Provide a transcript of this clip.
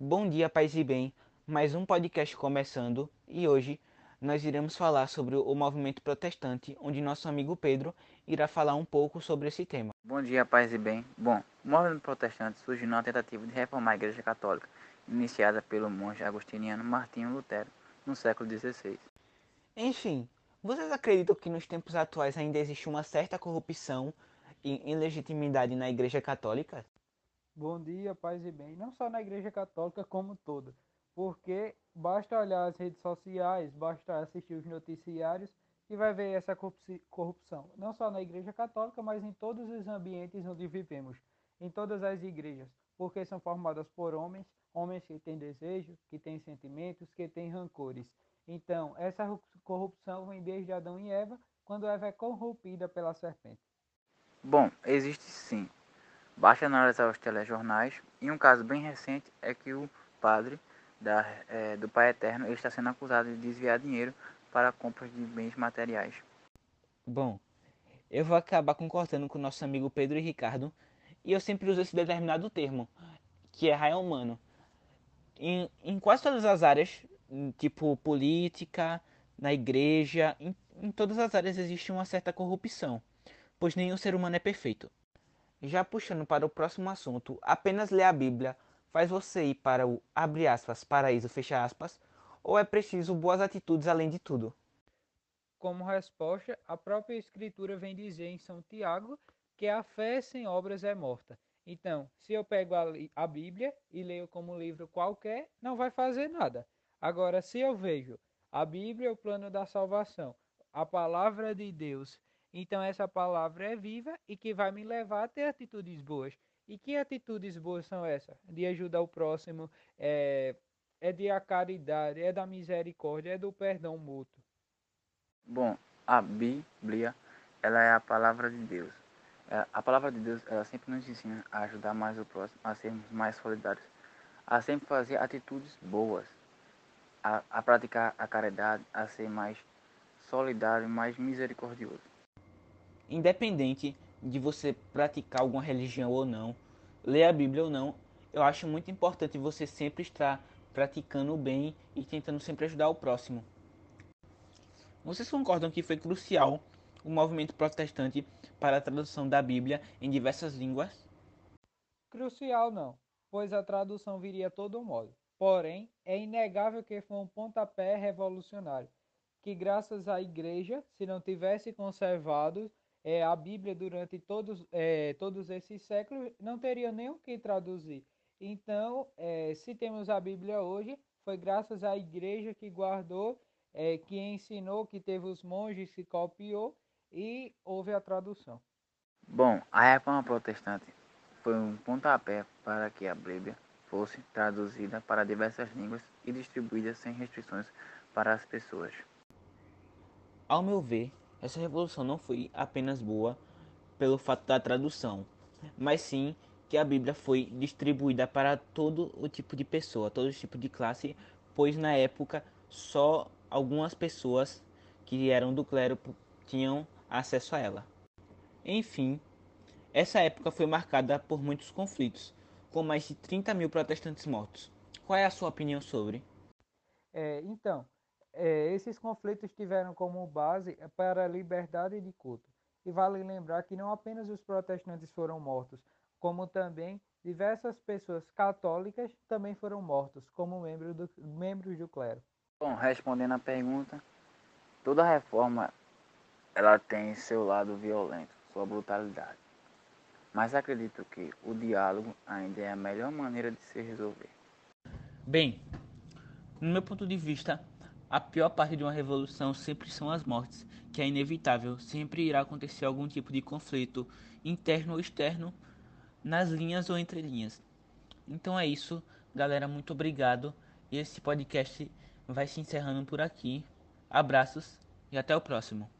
Bom dia, paz e bem. Mais um podcast começando e hoje nós iremos falar sobre o movimento protestante, onde nosso amigo Pedro irá falar um pouco sobre esse tema. Bom dia, paz e bem. Bom, o movimento protestante surgiu numa tentativa de reformar a Igreja Católica, iniciada pelo monge agostiniano Martinho Lutero no século XVI. Enfim, vocês acreditam que nos tempos atuais ainda existe uma certa corrupção e ilegitimidade na Igreja Católica? Bom dia, paz e bem. Não só na Igreja Católica como toda, porque basta olhar as redes sociais, basta assistir os noticiários que vai ver essa corrupção. Não só na Igreja Católica, mas em todos os ambientes onde vivemos, em todas as igrejas, porque são formadas por homens, homens que têm desejo, que têm sentimentos, que têm rancores. Então, essa corrupção vem desde Adão e Eva, quando Eva é corrompida pela serpente. Bom, existe sim. Basta analisar os telejornais. E um caso bem recente é que o padre da, é, do Pai Eterno está sendo acusado de desviar dinheiro para compras de bens materiais. Bom, eu vou acabar concordando com o nosso amigo Pedro e Ricardo. E eu sempre uso esse determinado termo, que é raio humano. Em, em quase todas as áreas tipo política, na igreja, em, em todas as áreas existe uma certa corrupção, pois nenhum ser humano é perfeito. Já puxando para o próximo assunto, apenas ler a Bíblia faz você ir para o abre aspas, paraíso, fecha aspas, ou é preciso boas atitudes além de tudo? Como resposta, a própria Escritura vem dizer em São Tiago que a fé sem obras é morta. Então, se eu pego a, a Bíblia e leio como livro qualquer, não vai fazer nada. Agora, se eu vejo a Bíblia, o plano da salvação, a palavra de Deus, então essa palavra é viva e que vai me levar a ter atitudes boas. E que atitudes boas são essas? De ajudar o próximo, é, é de a caridade, é da misericórdia, é do perdão mútuo. Bom, a Bíblia, ela é a palavra de Deus. É, a palavra de Deus, ela sempre nos ensina a ajudar mais o próximo, a sermos mais solidários, a sempre fazer atitudes boas a, a praticar a caridade, a ser mais solidário, mais misericordioso. Independente de você praticar alguma religião ou não, ler a Bíblia ou não, eu acho muito importante você sempre estar praticando o bem e tentando sempre ajudar o próximo. Vocês concordam que foi crucial o movimento protestante para a tradução da Bíblia em diversas línguas? Crucial não, pois a tradução viria a todo modo. Porém, é inegável que foi um pontapé revolucionário, que graças à Igreja, se não tivesse conservado é, a Bíblia durante todos, é, todos esses séculos, não teria nem o que traduzir. Então, é, se temos a Bíblia hoje, foi graças à Igreja que guardou, é, que ensinou, que teve os monges que copiou e houve a tradução. Bom, a reforma protestante foi um pontapé para que a Bíblia fosse traduzida para diversas línguas e distribuída sem restrições para as pessoas. Ao meu ver, essa revolução não foi apenas boa pelo fato da tradução, mas sim que a Bíblia foi distribuída para todo o tipo de pessoa, todo tipo de classe, pois na época só algumas pessoas que eram do clero tinham acesso a ela. Enfim, essa época foi marcada por muitos conflitos, com mais de 30 mil protestantes mortos. Qual é a sua opinião sobre? É, então, é, esses conflitos tiveram como base para a liberdade de culto. E vale lembrar que não apenas os protestantes foram mortos, como também diversas pessoas católicas também foram mortos, como membros do, membros do clero. Bom, respondendo à pergunta, toda reforma ela tem seu lado violento, sua brutalidade mas acredito que o diálogo ainda é a melhor maneira de se resolver. Bem, no meu ponto de vista, a pior parte de uma revolução sempre são as mortes, que é inevitável, sempre irá acontecer algum tipo de conflito, interno ou externo, nas linhas ou entre linhas. Então é isso, galera, muito obrigado. E esse podcast vai se encerrando por aqui. Abraços e até o próximo.